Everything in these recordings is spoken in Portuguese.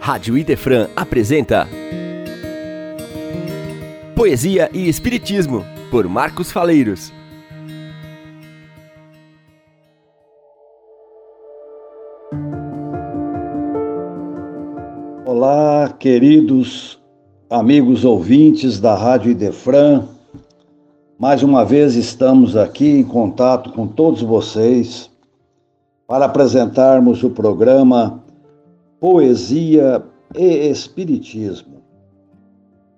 Rádio Idefran apresenta Poesia e Espiritismo, por Marcos Faleiros. Olá, queridos amigos ouvintes da Rádio Idefran. Mais uma vez estamos aqui em contato com todos vocês para apresentarmos o programa Poesia e Espiritismo,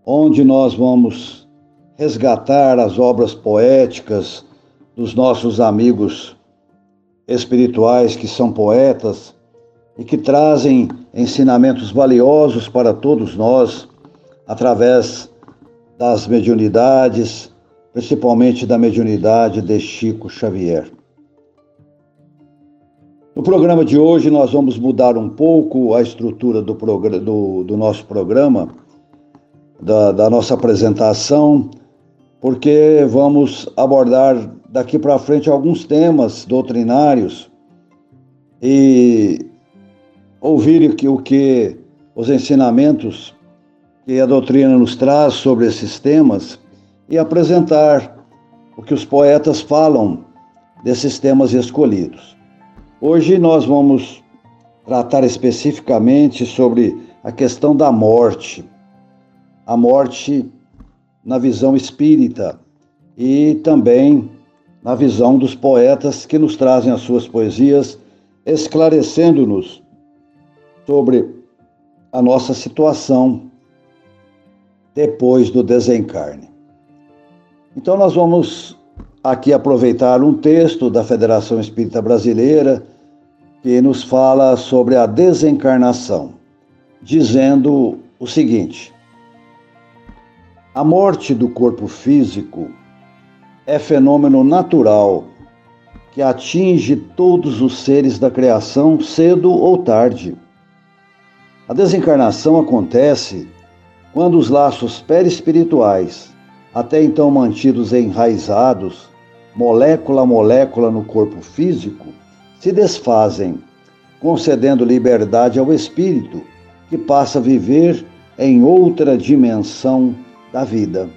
onde nós vamos resgatar as obras poéticas dos nossos amigos espirituais que são poetas e que trazem ensinamentos valiosos para todos nós através das mediunidades, principalmente da mediunidade de Chico Xavier. No programa de hoje, nós vamos mudar um pouco a estrutura do, do, do nosso programa, da, da nossa apresentação, porque vamos abordar daqui para frente alguns temas doutrinários e ouvir o que, o que os ensinamentos que a doutrina nos traz sobre esses temas e apresentar o que os poetas falam desses temas escolhidos. Hoje nós vamos tratar especificamente sobre a questão da morte. A morte na visão espírita e também na visão dos poetas que nos trazem as suas poesias, esclarecendo-nos sobre a nossa situação depois do desencarne. Então, nós vamos aqui aproveitar um texto da Federação Espírita Brasileira que nos fala sobre a desencarnação, dizendo o seguinte: A morte do corpo físico é fenômeno natural que atinge todos os seres da criação cedo ou tarde. A desencarnação acontece quando os laços perispirituais, até então mantidos enraizados, molécula a molécula no corpo físico, se desfazem, concedendo liberdade ao espírito, que passa a viver em outra dimensão da vida.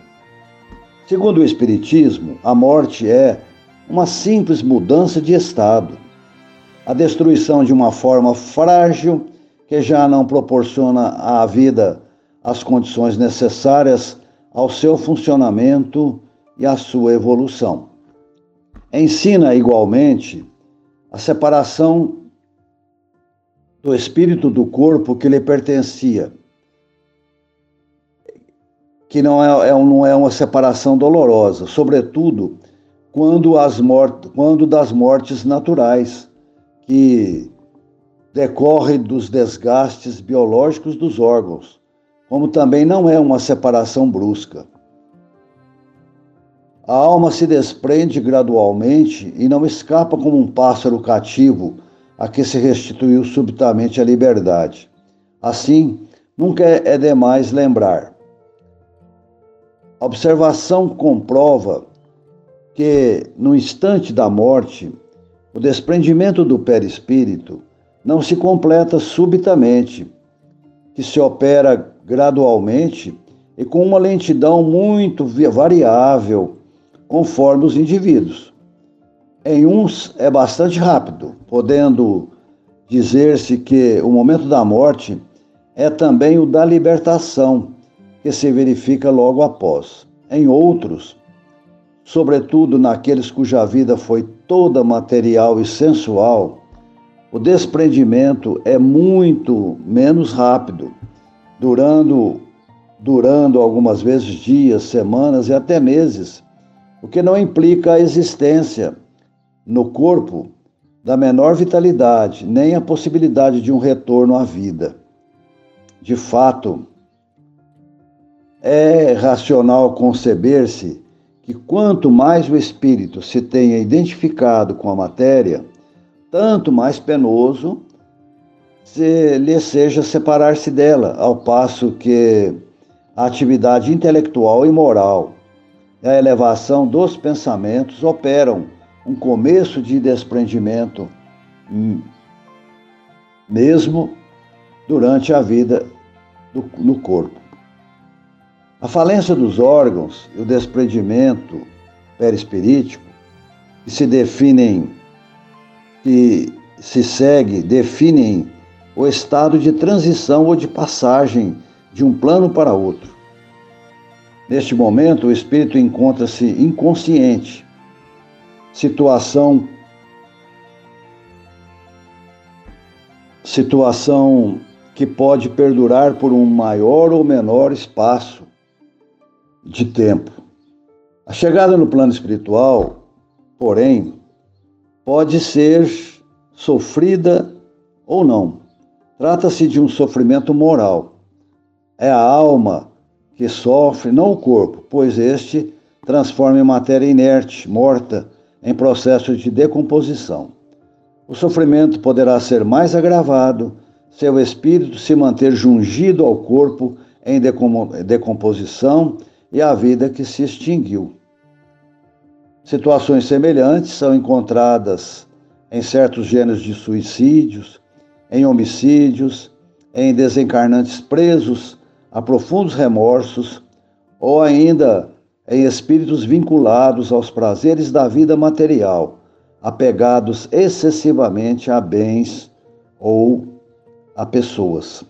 Segundo o Espiritismo, a morte é uma simples mudança de estado, a destruição de uma forma frágil que já não proporciona à vida as condições necessárias ao seu funcionamento e à sua evolução. Ensina igualmente a separação do espírito do corpo que lhe pertencia, que não é, é, não é uma separação dolorosa, sobretudo quando, as quando das mortes naturais, que decorrem dos desgastes biológicos dos órgãos, como também não é uma separação brusca. A alma se desprende gradualmente e não escapa como um pássaro cativo a que se restituiu subitamente a liberdade. Assim, nunca é demais lembrar. A observação comprova que, no instante da morte, o desprendimento do perispírito não se completa subitamente, que se opera gradualmente e com uma lentidão muito variável conforme os indivíduos. Em uns é bastante rápido, podendo dizer-se que o momento da morte é também o da libertação, que se verifica logo após. Em outros, sobretudo naqueles cuja vida foi toda material e sensual, o desprendimento é muito menos rápido, durando, durando algumas vezes dias, semanas e até meses, o que não implica a existência no corpo da menor vitalidade, nem a possibilidade de um retorno à vida. De fato, é racional conceber-se que quanto mais o espírito se tenha identificado com a matéria, tanto mais penoso se lhe seja separar-se dela, ao passo que a atividade intelectual e moral e a elevação dos pensamentos operam um começo de desprendimento, hum, mesmo durante a vida do, no corpo. A falência dos órgãos e o desprendimento perispirítico, que se definem, que se segue, definem o estado de transição ou de passagem de um plano para outro. Neste momento, o espírito encontra-se inconsciente, situação situação que pode perdurar por um maior ou menor espaço de tempo. A chegada no plano espiritual, porém, pode ser sofrida ou não. Trata-se de um sofrimento moral. É a alma que sofre, não o corpo, pois este transforma em matéria inerte, morta, em processo de decomposição. O sofrimento poderá ser mais agravado se o espírito se manter jungido ao corpo em decomposição e à vida que se extinguiu. Situações semelhantes são encontradas em certos gêneros de suicídios, em homicídios, em desencarnantes presos a profundos remorsos ou ainda em espíritos vinculados aos prazeres da vida material apegados excessivamente a bens ou a pessoas.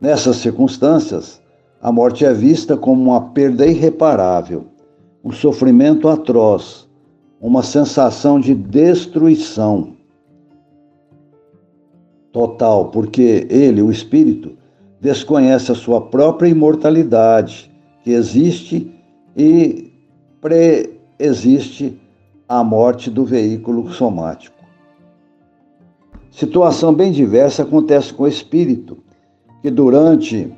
Nessas circunstâncias, a morte é vista como uma perda irreparável, um sofrimento atroz, uma sensação de destruição total, porque ele, o espírito, desconhece a sua própria imortalidade, que existe e pré-existe a morte do veículo somático. Situação bem diversa acontece com o espírito, que durante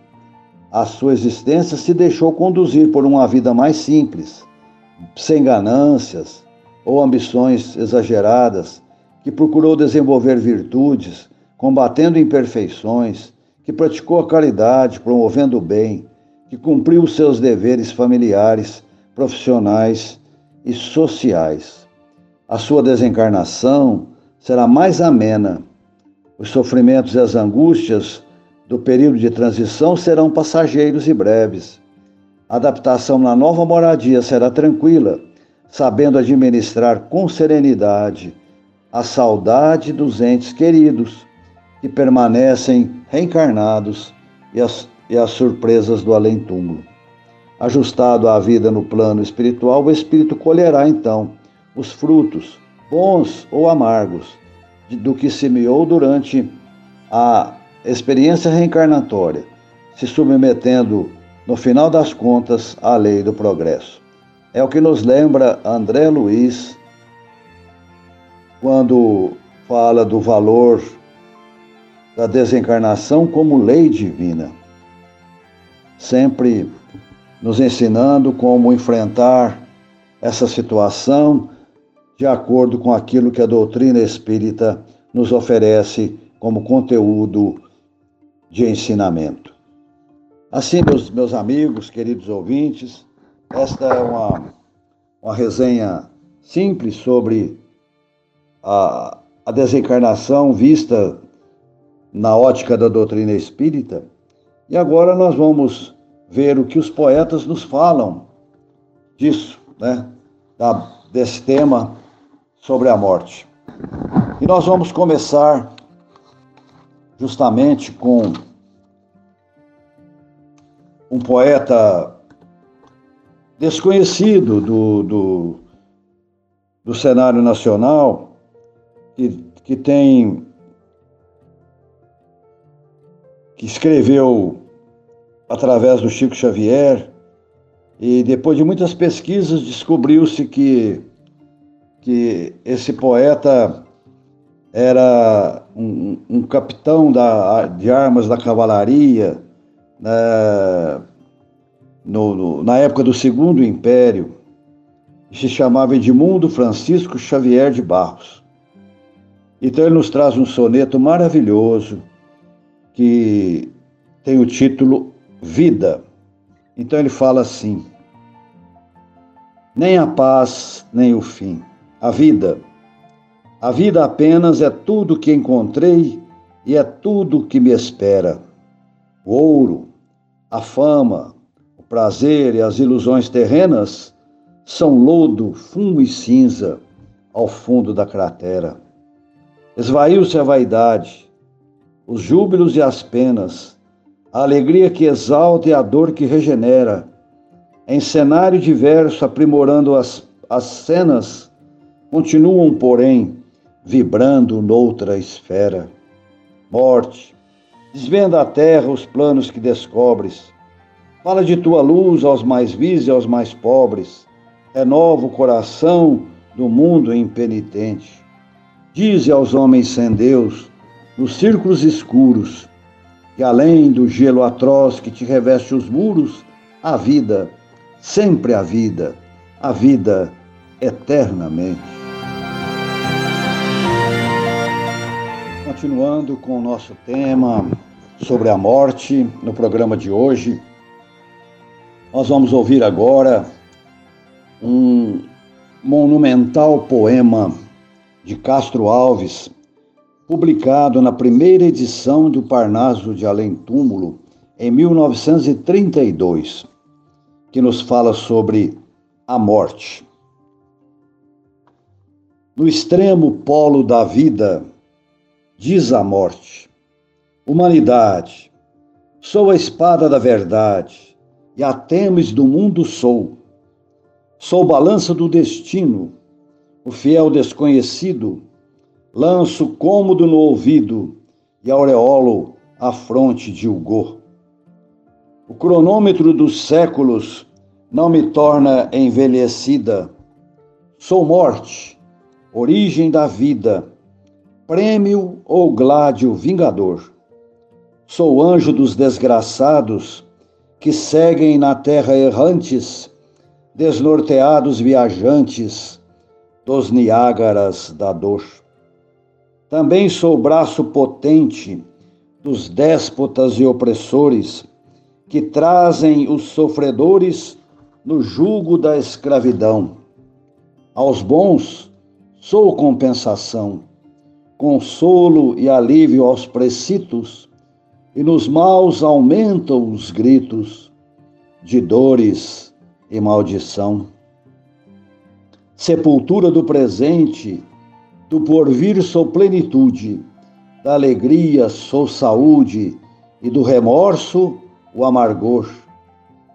a sua existência se deixou conduzir por uma vida mais simples, sem ganâncias ou ambições exageradas, que procurou desenvolver virtudes, combatendo imperfeições, que praticou a caridade, promovendo o bem, que cumpriu os seus deveres familiares, profissionais e sociais. A sua desencarnação será mais amena. Os sofrimentos e as angústias do período de transição serão passageiros e breves. A adaptação na nova moradia será tranquila, sabendo administrar com serenidade a saudade dos entes queridos que permanecem reencarnados e as, e as surpresas do além-túmulo. Ajustado à vida no plano espiritual, o espírito colherá então os frutos, bons ou amargos, do que semeou durante a experiência reencarnatória, se submetendo, no final das contas, à lei do progresso. É o que nos lembra André Luiz quando fala do valor da desencarnação como lei divina. Sempre nos ensinando como enfrentar essa situação de acordo com aquilo que a doutrina espírita nos oferece como conteúdo de ensinamento. Assim, meus, meus amigos, queridos ouvintes, esta é uma, uma resenha simples sobre a, a desencarnação vista na ótica da doutrina espírita. E agora nós vamos ver o que os poetas nos falam disso, né? Da, desse tema sobre a morte. E nós vamos começar justamente com um poeta desconhecido do, do, do cenário nacional, que, que tem. Que escreveu através do Chico Xavier, e depois de muitas pesquisas descobriu-se que, que esse poeta era um, um capitão da, de armas da cavalaria né, no, no, na época do Segundo Império, se chamava Edmundo Francisco Xavier de Barros. Então ele nos traz um soneto maravilhoso que tem o título vida. Então ele fala assim: nem a paz, nem o fim. A vida. A vida apenas é tudo que encontrei e é tudo que me espera. O ouro, a fama, o prazer e as ilusões terrenas são lodo, fumo e cinza ao fundo da cratera. Esvaiu-se a vaidade, os júbilos e as penas, a alegria que exalta e a dor que regenera. Em cenário diverso, aprimorando as, as cenas, continuam, porém, vibrando noutra esfera. Morte, desvenda a terra os planos que descobres. Fala de tua luz aos mais vis e aos mais pobres. Renova o coração do mundo impenitente. Dize aos homens sem Deus, nos círculos escuros, que além do gelo atroz que te reveste os muros, a vida, sempre a vida, a vida eternamente. Continuando com o nosso tema sobre a morte no programa de hoje, nós vamos ouvir agora um monumental poema de Castro Alves, publicado na primeira edição do Parnaso de Além Túmulo, em 1932, que nos fala sobre a morte. No extremo polo da vida, diz a morte: Humanidade, sou a espada da verdade, e a temes do mundo sou. Sou balança do destino, o fiel desconhecido, lanço cômodo no ouvido e aureolo à fronte de Hugo. O cronômetro dos séculos não me torna envelhecida. Sou morte, origem da vida, prêmio ou gládio vingador. Sou anjo dos desgraçados que seguem na terra errantes, desnorteados viajantes dos Niágaras da dor. Também sou braço potente dos déspotas e opressores que trazem os sofredores no jugo da escravidão. Aos bons sou compensação, consolo e alívio aos precitos, e nos maus aumentam os gritos de dores e maldição sepultura do presente, do porvir sou plenitude, da alegria sou saúde e do remorso o amargor.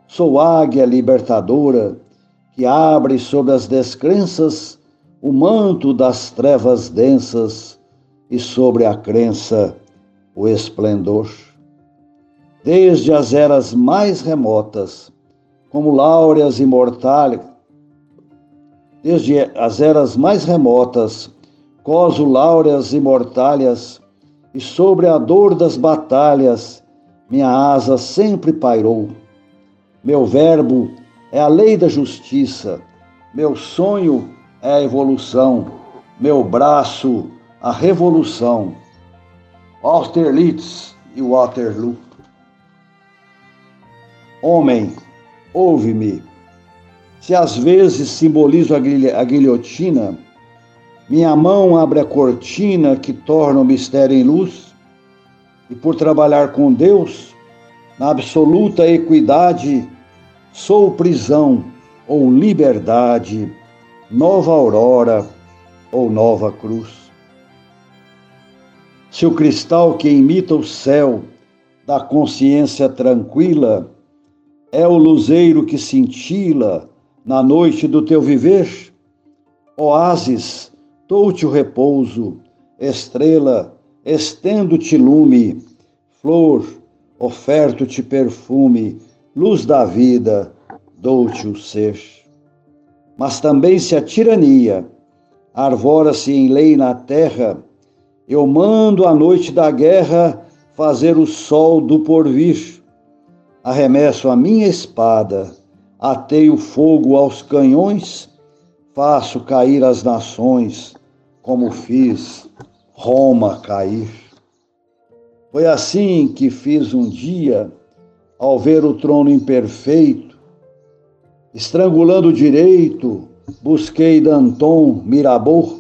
Sou águia libertadora que abre sobre as descrenças o manto das trevas densas e sobre a crença o esplendor. Desde as eras mais remotas, como láureas imortais, desde as eras mais remotas, coso láureas imortalhas, e sobre a dor das batalhas, minha asa sempre pairou. Meu verbo é a lei da justiça, meu sonho é a evolução, meu braço a revolução. Austerlitz e Waterloo. Homem, ouve-me se às vezes simbolizo a guilhotina, minha mão abre a cortina que torna o mistério em luz, e por trabalhar com Deus, na absoluta equidade, sou prisão ou liberdade, nova aurora ou nova cruz. Se o cristal que imita o céu da consciência tranquila é o luzeiro que cintila na noite do teu viver, oásis, dou-te o repouso, estrela, estendo-te lume, flor, oferto-te perfume, luz da vida, dou-te o ser. Mas também se a tirania arvora-se em lei na terra, eu mando à noite da guerra fazer o sol do porvir. Arremesso a minha espada Ateio fogo aos canhões, faço cair as nações, como fiz Roma cair. Foi assim que fiz um dia, ao ver o trono imperfeito, estrangulando direito, busquei Danton Mirabeau,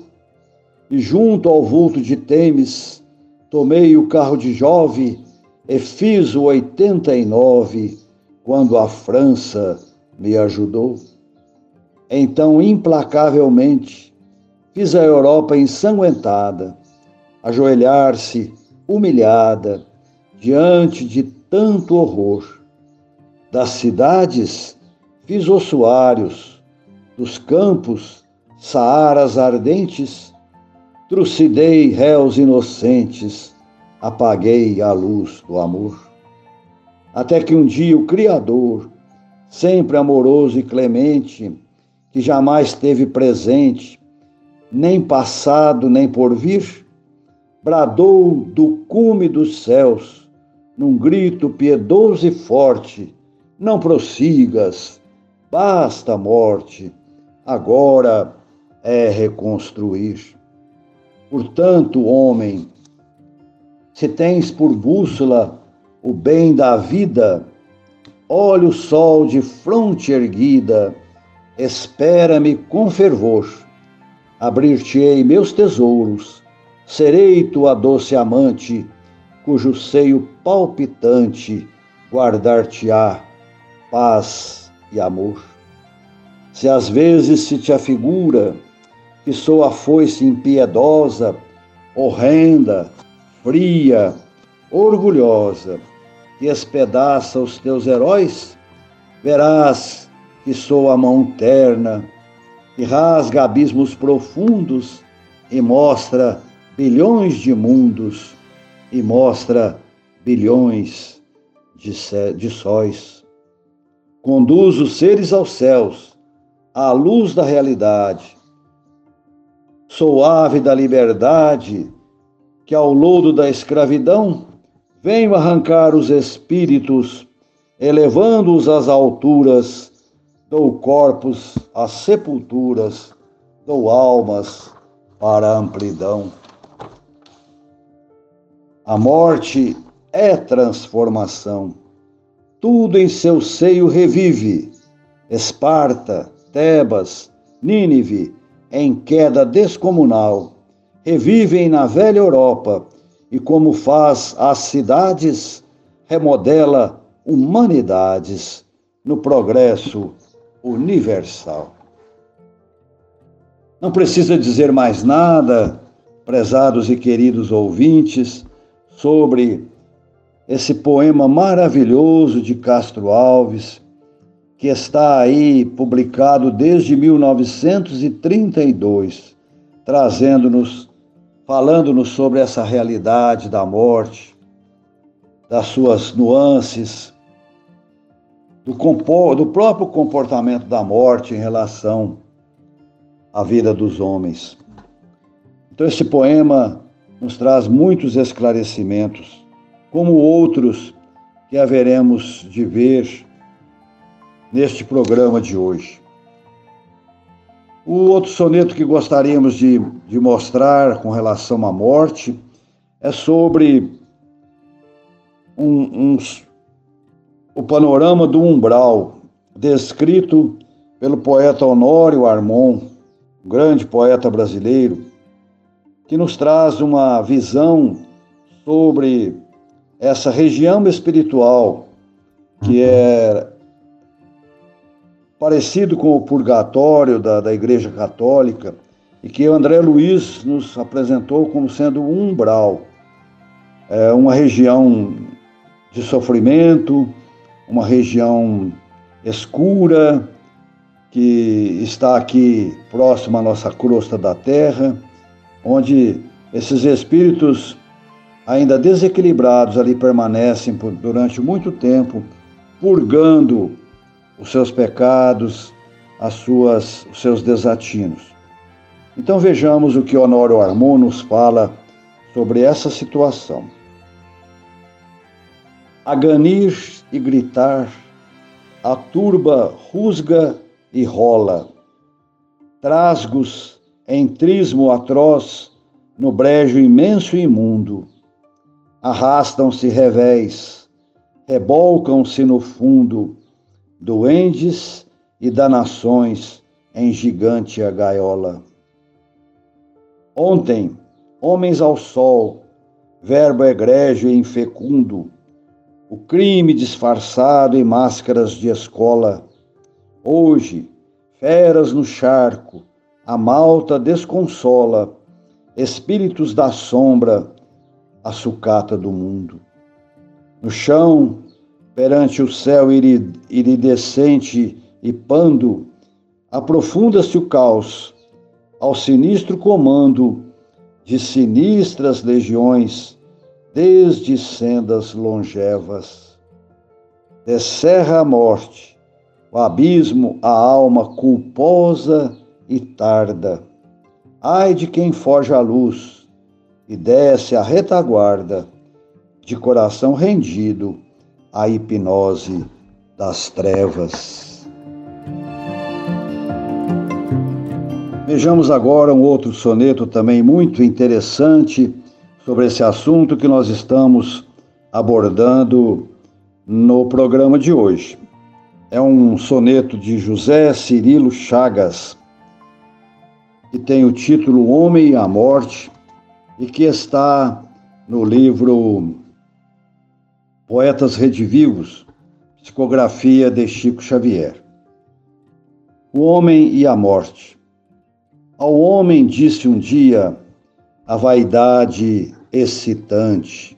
e junto ao vulto de Temes, tomei o carro de Jove e fiz o 89 quando a França me ajudou. Então, implacavelmente, fiz a Europa ensanguentada, ajoelhar-se humilhada diante de tanto horror. Das cidades fiz ossuários, dos campos saaras ardentes, trucidei réus inocentes, apaguei a luz do amor. Até que um dia o Criador, sempre amoroso e clemente, que jamais teve presente, nem passado nem por vir, bradou do cume dos céus, num grito piedoso e forte: Não prossigas, basta a morte, agora é reconstruir. Portanto, homem, se tens por bússola o bem da vida, olha o sol de fronte erguida, espera-me com fervor, abrir-te-ei meus tesouros, serei tua doce amante, cujo seio palpitante guardar-te-á paz e amor. Se às vezes se te afigura que sou a foice impiedosa, horrenda, fria, orgulhosa, que espedaça os teus heróis, verás que sou a mão terna, que rasga abismos profundos e mostra bilhões de mundos e mostra bilhões de, de sóis. Conduz os seres aos céus, à luz da realidade. Sou ave da liberdade, que ao lodo da escravidão Venho arrancar os espíritos, elevando-os às alturas, dou corpos às sepulturas, dou almas para a amplidão. A morte é transformação, tudo em seu seio revive. Esparta, Tebas, Nínive, em queda descomunal, revivem na velha Europa e como faz as cidades, remodela humanidades no progresso universal. Não precisa dizer mais nada, prezados e queridos ouvintes, sobre esse poema maravilhoso de Castro Alves, que está aí publicado desde 1932, trazendo-nos falando-nos sobre essa realidade da morte, das suas nuances, do, do próprio comportamento da morte em relação à vida dos homens. Então, esse poema nos traz muitos esclarecimentos, como outros que haveremos de ver neste programa de hoje. O outro soneto que gostaríamos de, de mostrar com relação à morte é sobre um, um, o panorama do umbral, descrito pelo poeta Honório Armon, grande poeta brasileiro, que nos traz uma visão sobre essa região espiritual que é parecido com o purgatório da, da Igreja Católica e que o André Luiz nos apresentou como sendo um umbral, é uma região de sofrimento, uma região escura que está aqui próxima à nossa crosta da terra, onde esses espíritos ainda desequilibrados ali permanecem por, durante muito tempo, purgando os seus pecados, as suas, os seus desatinos. Então vejamos o que Honório Armon nos fala sobre essa situação. A ganir e gritar, a turba rusga e rola, trasgos em trismo atroz no brejo imenso e imundo, arrastam-se revés, rebolcam-se no fundo, duendes e danações em gigante a gaiola. Ontem, homens ao sol, verbo egrégio e infecundo, o crime disfarçado em máscaras de escola. Hoje, feras no charco, a malta desconsola, espíritos da sombra, a sucata do mundo. No chão, perante o céu iridescente e pando, aprofunda-se o caos, ao sinistro comando de sinistras legiões, desde sendas longevas. Descerra a morte, o abismo, a alma culposa e tarda. Ai de quem foge à luz e desce a retaguarda, de coração rendido à hipnose das trevas. Vejamos agora um outro soneto também muito interessante sobre esse assunto que nós estamos abordando no programa de hoje. É um soneto de José Cirilo Chagas, que tem o título Homem e a Morte e que está no livro Poetas Redivivos, psicografia de Chico Xavier. O Homem e a Morte. Ao homem disse um dia a vaidade excitante: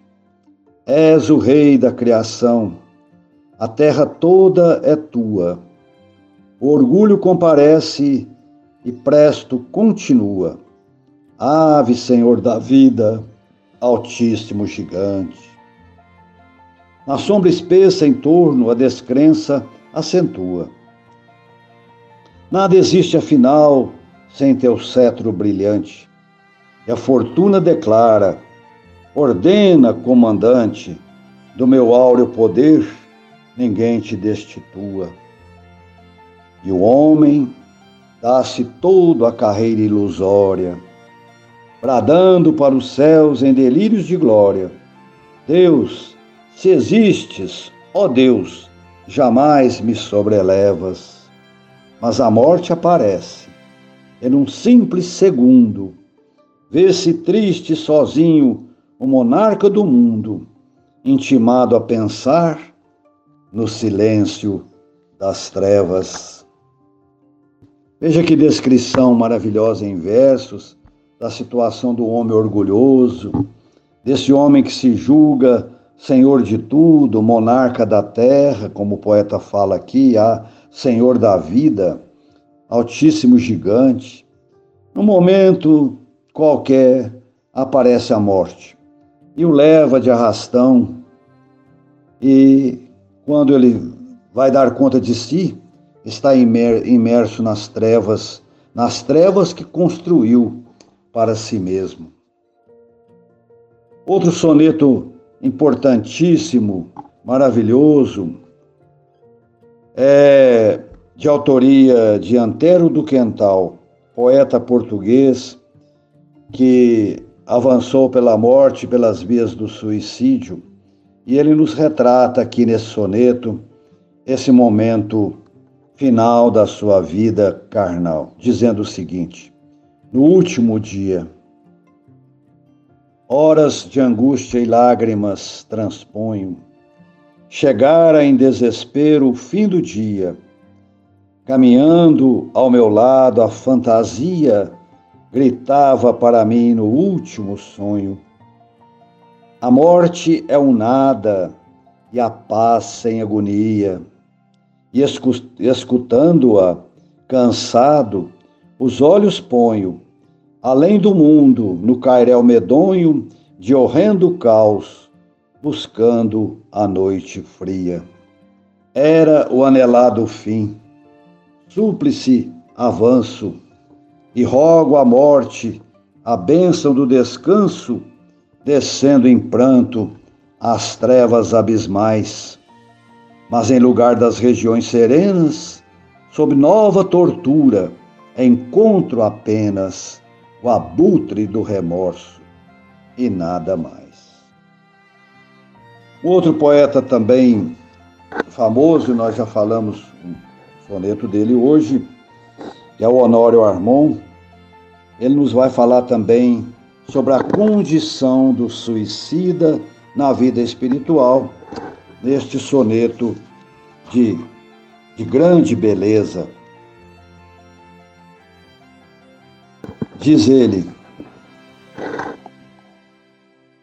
És o rei da criação, a terra toda é tua. O orgulho comparece e presto continua. Ave, Senhor da vida, altíssimo gigante. Na sombra espessa em torno, a descrença acentua. Nada existe, afinal, sem teu cetro brilhante. E a fortuna declara: ordena, comandante, do meu áureo poder, ninguém te destitua. E o homem dá-se todo a carreira ilusória, bradando para os céus em delírios de glória: Deus, se existes, ó Deus, jamais me sobrelevas. Mas a morte aparece em um simples segundo. Vê-se triste sozinho o monarca do mundo, intimado a pensar no silêncio das trevas. Veja que descrição maravilhosa em versos da situação do homem orgulhoso, desse homem que se julga senhor de tudo, monarca da terra, como o poeta fala aqui, a senhor da vida altíssimo gigante. No momento qualquer aparece a morte e o leva de arrastão. E quando ele vai dar conta de si, está imerso nas trevas, nas trevas que construiu para si mesmo. Outro soneto importantíssimo, maravilhoso, é de autoria de Antero do Quental, poeta português que avançou pela morte pelas vias do suicídio, e ele nos retrata aqui nesse soneto esse momento final da sua vida carnal, dizendo o seguinte: No último dia, horas de angústia e lágrimas transponho, chegara em desespero o fim do dia Caminhando ao meu lado, a fantasia gritava para mim no último sonho. A morte é um nada e a paz sem agonia. E escutando-a, cansado, os olhos ponho, além do mundo, no cairel medonho de horrendo caos, buscando a noite fria. Era o anelado fim súplice avanço, e rogo a morte, a bênção do descanso, descendo em pranto às trevas abismais. Mas em lugar das regiões serenas, sob nova tortura, encontro apenas o abutre do remorso e nada mais. Outro poeta também famoso, nós já falamos soneto dele hoje, que é o Honório Armon, ele nos vai falar também sobre a condição do suicida na vida espiritual, neste soneto de, de grande beleza. Diz ele,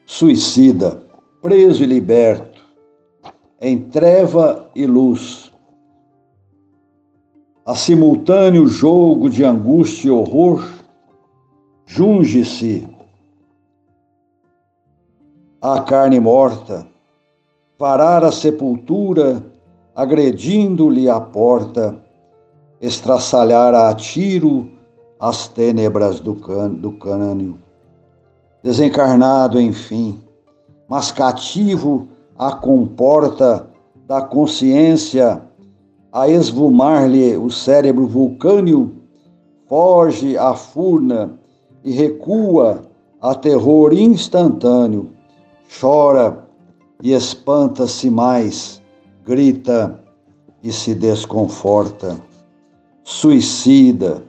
suicida, preso e liberto, em treva e luz, a simultâneo jogo de angústia e horror, junge-se a carne morta, parar a sepultura, agredindo-lhe a porta, estraçalhar a tiro as tênebras do, can, do cânio. Desencarnado, enfim, mas cativo a comporta da consciência, a esvumar-lhe o cérebro vulcânio, foge a furna e recua a terror instantâneo. Chora e espanta-se mais, grita e se desconforta, suicida,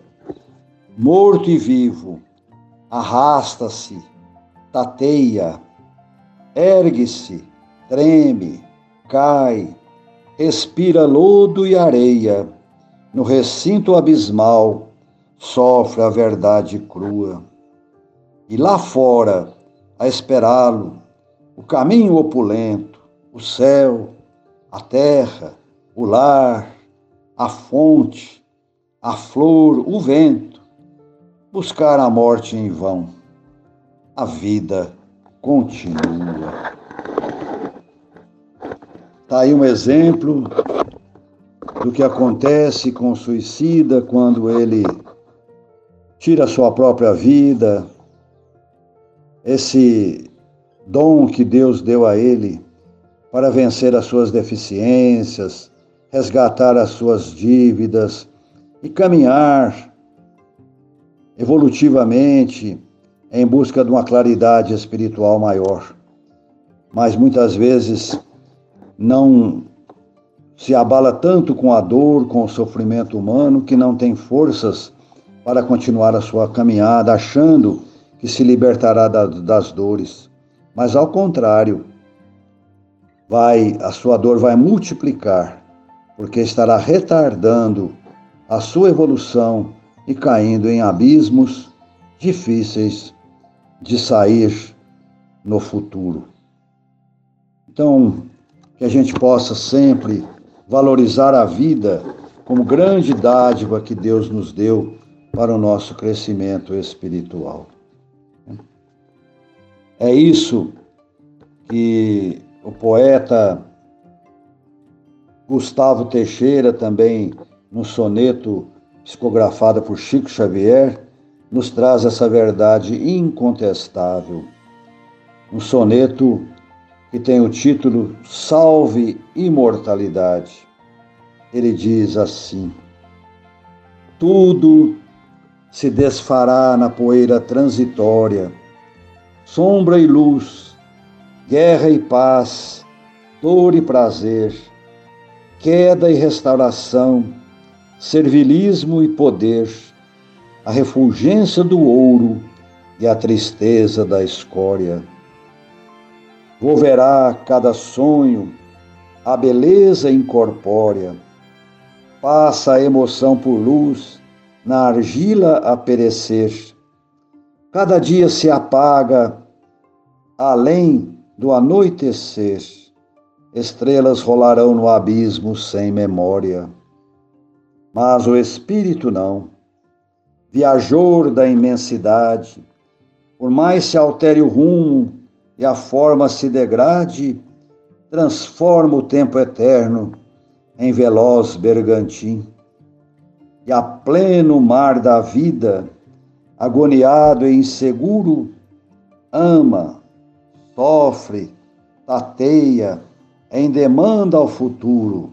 morto e vivo, arrasta-se, tateia, ergue-se, treme, cai, respira lodo e areia, no recinto abismal sofre a verdade crua. E lá fora, a esperá-lo, o caminho opulento, o céu, a terra, o lar, a fonte, a flor, o vento, buscar a morte em vão. A vida continua. Está aí um exemplo do que acontece com o suicida quando ele tira a sua própria vida. Esse dom que Deus deu a ele para vencer as suas deficiências, resgatar as suas dívidas e caminhar evolutivamente em busca de uma claridade espiritual maior. Mas muitas vezes não se abala tanto com a dor, com o sofrimento humano, que não tem forças para continuar a sua caminhada, achando que se libertará das dores mas ao contrário, vai a sua dor vai multiplicar, porque estará retardando a sua evolução e caindo em abismos difíceis de sair no futuro. Então, que a gente possa sempre valorizar a vida como grande dádiva que Deus nos deu para o nosso crescimento espiritual. É isso que o poeta Gustavo Teixeira, também no soneto psicografado por Chico Xavier, nos traz essa verdade incontestável. Um soneto que tem o título Salve Imortalidade. Ele diz assim: Tudo se desfará na poeira transitória sombra e luz, guerra e paz, dor e prazer, queda e restauração, servilismo e poder, a refulgência do ouro e a tristeza da escória. Volverá cada sonho, a beleza incorpórea, passa a emoção por luz, na argila a perecer. Cada dia se apaga além do anoitecer, estrelas rolarão no abismo sem memória. Mas o espírito não, viajor da imensidade, por mais se altere o rumo e a forma se degrade, transforma o tempo eterno em veloz bergantim. E a pleno mar da vida, agoniado e inseguro, ama sofre, tateia, em demanda ao futuro,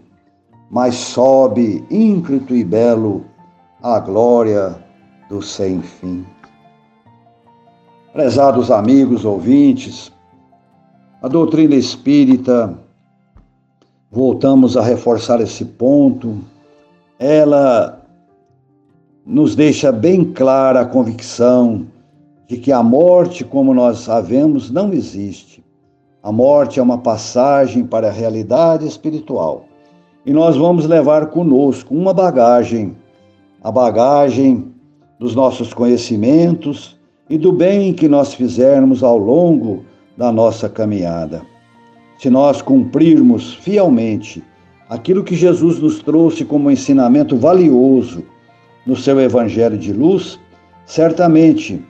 mas sobe ínclito e belo a glória do sem fim. Prezados amigos ouvintes, a doutrina espírita, voltamos a reforçar esse ponto, ela nos deixa bem clara a convicção de que a morte, como nós sabemos, não existe. A morte é uma passagem para a realidade espiritual. E nós vamos levar conosco uma bagagem, a bagagem dos nossos conhecimentos e do bem que nós fizermos ao longo da nossa caminhada. Se nós cumprirmos fielmente aquilo que Jesus nos trouxe como ensinamento valioso no seu Evangelho de luz, certamente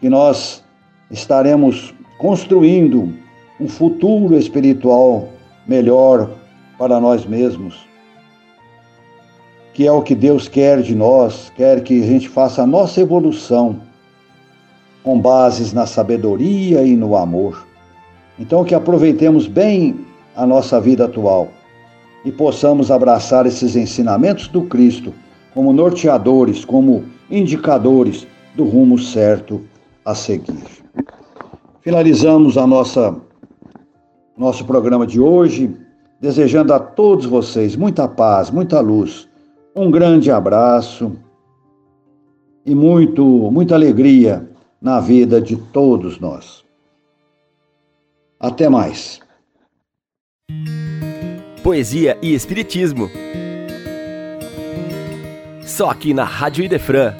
que nós estaremos construindo um futuro espiritual melhor para nós mesmos, que é o que Deus quer de nós, quer que a gente faça a nossa evolução com bases na sabedoria e no amor. Então, que aproveitemos bem a nossa vida atual e possamos abraçar esses ensinamentos do Cristo como norteadores, como indicadores do rumo certo a seguir. Finalizamos a nossa nosso programa de hoje, desejando a todos vocês muita paz, muita luz, um grande abraço e muito muita alegria na vida de todos nós. Até mais. Poesia e Espiritismo. Só aqui na Rádio Idefran